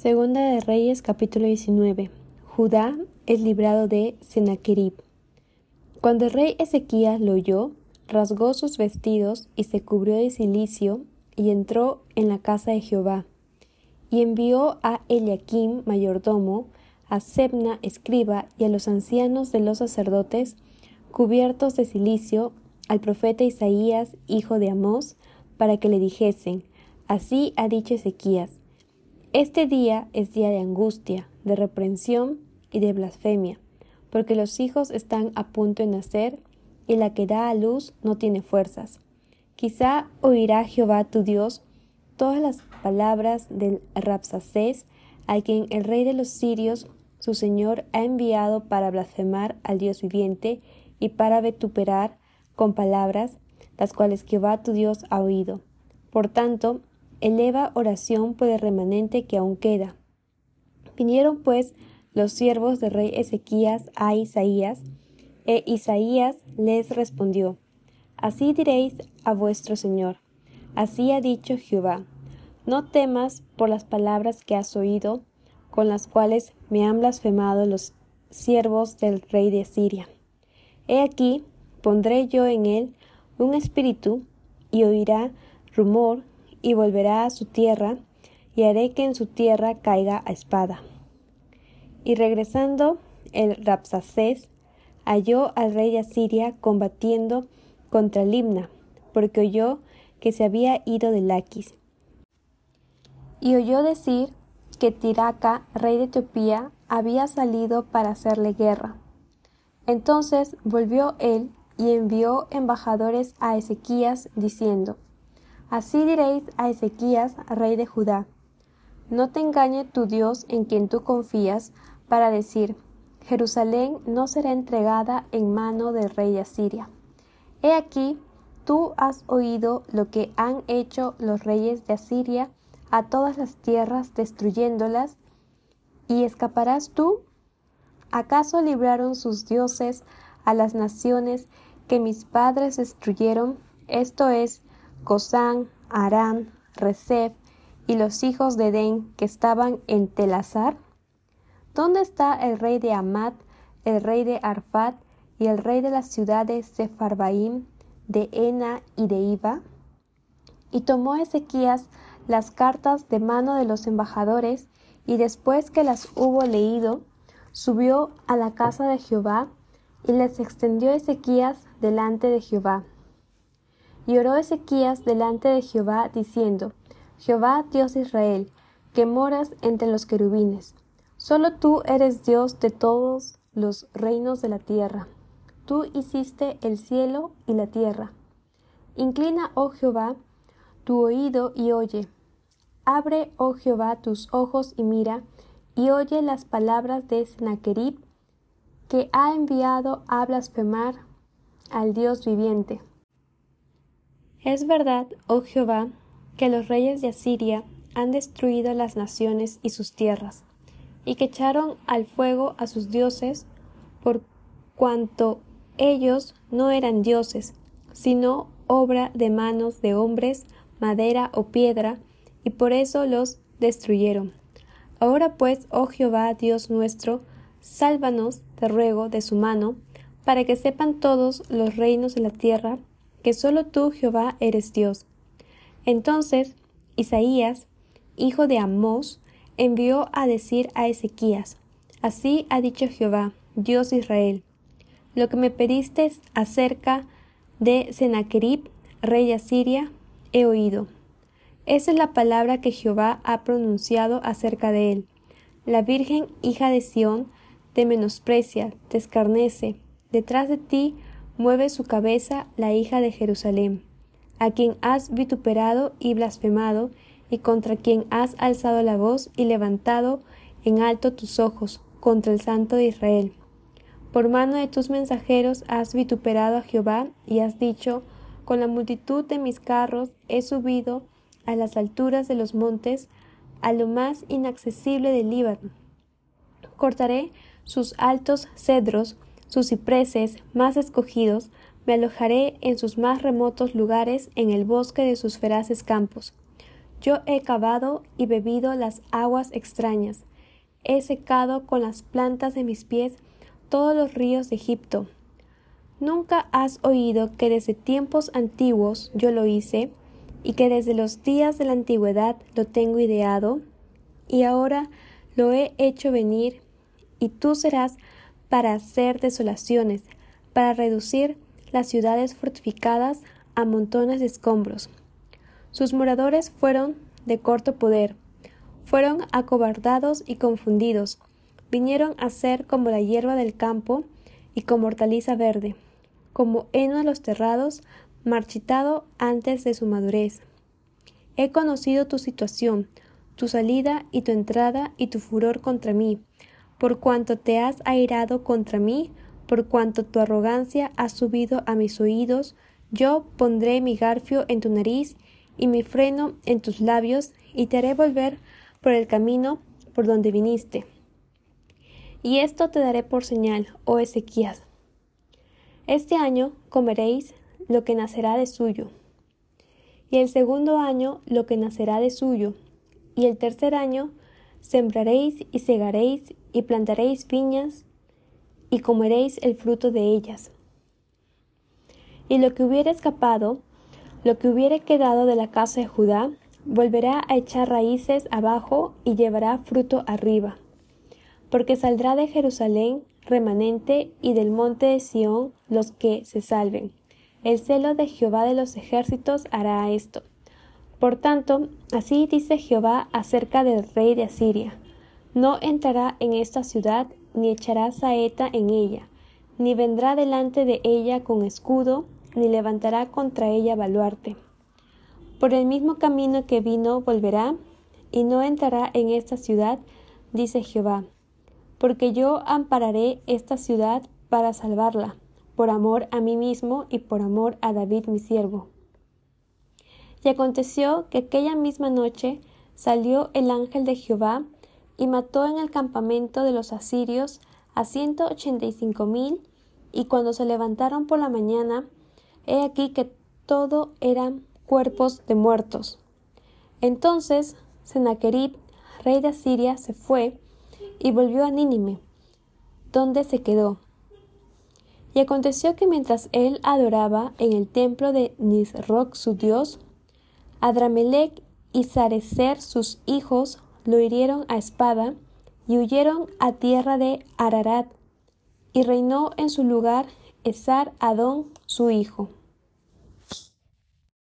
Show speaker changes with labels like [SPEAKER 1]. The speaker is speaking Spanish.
[SPEAKER 1] Segunda de Reyes capítulo 19. Judá es librado de Sennacherib. Cuando el rey Ezequías lo oyó, rasgó sus vestidos y se cubrió de cilicio y entró en la casa de Jehová. Y envió a Eliakim, mayordomo, a Sebna, escriba, y a los ancianos de los sacerdotes, cubiertos de cilicio, al profeta Isaías, hijo de Amós, para que le dijesen, Así ha dicho Ezequías, este día es día de angustia, de reprensión y de blasfemia, porque los hijos están a punto de nacer y la que da a luz no tiene fuerzas. Quizá oirá Jehová tu Dios todas las palabras del Rapsacés, a quien el rey de los sirios, su señor, ha enviado para blasfemar al Dios viviente y para vituperar con palabras, las cuales Jehová tu Dios ha oído. Por tanto, eleva oración por el remanente que aún queda. Vinieron pues los siervos del rey Ezequías a Isaías, e Isaías les respondió, Así diréis a vuestro Señor, así ha dicho Jehová, no temas por las palabras que has oído, con las cuales me han blasfemado los siervos del rey de Siria. He aquí, pondré yo en él un espíritu, y oirá rumor y volverá a su tierra, y haré que en su tierra caiga a espada. Y regresando el Rapsacés halló al rey de Asiria combatiendo contra Limna, porque oyó que se había ido de Laquis. Y oyó decir que Tiraca, rey de Etiopía, había salido para hacerle guerra. Entonces volvió él y envió embajadores a Ezequías, diciendo, Así diréis a Ezequías, rey de Judá, no te engañe tu Dios en quien tú confías, para decir, Jerusalén no será entregada en mano del rey de Asiria. He aquí, tú has oído lo que han hecho los reyes de Asiria a todas las tierras, destruyéndolas, ¿y escaparás tú? ¿Acaso libraron sus dioses a las naciones que mis padres destruyeron? Esto es, Cosán, Arán, Resef y los hijos de Den que estaban en Telazar? ¿Dónde está el rey de Amat, el rey de Arfat y el rey de las ciudades Sefarbaim, de Ena y de Iba? Y tomó Ezequías las cartas de mano de los embajadores, y después que las hubo leído, subió a la casa de Jehová, y les extendió Ezequías delante de Jehová. Y oró Ezequías delante de Jehová, diciendo, Jehová Dios de Israel, que moras entre los querubines, solo tú eres Dios de todos los reinos de la tierra. Tú hiciste el cielo y la tierra. Inclina, oh Jehová, tu oído y oye. Abre, oh Jehová, tus ojos y mira, y oye las palabras de Sennacherib, que ha enviado a blasfemar al Dios viviente. Es verdad, oh Jehová, que los reyes de Asiria han destruido las naciones y sus tierras, y que echaron al fuego a sus dioses, por cuanto ellos no eran dioses, sino obra de manos de hombres, madera o piedra, y por eso los destruyeron. Ahora pues, oh Jehová, Dios nuestro, sálvanos, te ruego, de su mano, para que sepan todos los reinos de la tierra que solo tú, Jehová, eres Dios. Entonces Isaías, hijo de Amós, envió a decir a Ezequías, Así ha dicho Jehová, Dios de Israel, lo que me pediste acerca de Sennacherib, rey de Asiria, he oído. Esa es la palabra que Jehová ha pronunciado acerca de él. La Virgen, hija de Sión, te menosprecia, te escarnece. Detrás de ti mueve su cabeza la hija de Jerusalén, a quien has vituperado y blasfemado, y contra quien has alzado la voz y levantado en alto tus ojos contra el Santo de Israel. Por mano de tus mensajeros has vituperado a Jehová y has dicho, con la multitud de mis carros he subido a las alturas de los montes, a lo más inaccesible del Líbano. Cortaré sus altos cedros sus cipreses más escogidos, me alojaré en sus más remotos lugares en el bosque de sus feraces campos. Yo he cavado y bebido las aguas extrañas. He secado con las plantas de mis pies todos los ríos de Egipto. ¿Nunca has oído que desde tiempos antiguos yo lo hice, y que desde los días de la antigüedad lo tengo ideado? Y ahora lo he hecho venir, y tú serás para hacer desolaciones, para reducir las ciudades fortificadas a montones de escombros. Sus moradores fueron de corto poder, fueron acobardados y confundidos, vinieron a ser como la hierba del campo y como hortaliza verde como heno de los terrados, marchitado antes de su madurez. He conocido tu situación, tu salida y tu entrada y tu furor contra mí, por cuanto te has airado contra mí, por cuanto tu arrogancia ha subido a mis oídos, yo pondré mi garfio en tu nariz y mi freno en tus labios, y te haré volver por el camino por donde viniste. Y esto te daré por señal, oh Ezequías, este año comeréis lo que nacerá de suyo, y el segundo año lo que nacerá de suyo, y el tercer año sembraréis y segaréis y plantaréis viñas y comeréis el fruto de ellas. Y lo que hubiere escapado, lo que hubiere quedado de la casa de Judá, volverá a echar raíces abajo y llevará fruto arriba, porque saldrá de Jerusalén remanente y del monte de Sión los que se salven. El celo de Jehová de los ejércitos hará esto. Por tanto, así dice Jehová acerca del rey de Asiria. No entrará en esta ciudad, ni echará saeta en ella, ni vendrá delante de ella con escudo, ni levantará contra ella baluarte. Por el mismo camino que vino volverá, y no entrará en esta ciudad, dice Jehová porque yo ampararé esta ciudad para salvarla, por amor a mí mismo y por amor a David mi siervo. Y aconteció que aquella misma noche salió el ángel de Jehová y mató en el campamento de los asirios a ciento ochenta y cinco mil, y cuando se levantaron por la mañana, he aquí que todo eran cuerpos de muertos. Entonces Sennacherib, rey de Asiria, se fue y volvió a Nínime, donde se quedó. Y aconteció que mientras él adoraba en el templo de Nisroch su dios, Adramelech y Sarecer sus hijos lo hirieron a espada y huyeron a tierra de Ararat, y reinó en su lugar Esar Adón su hijo.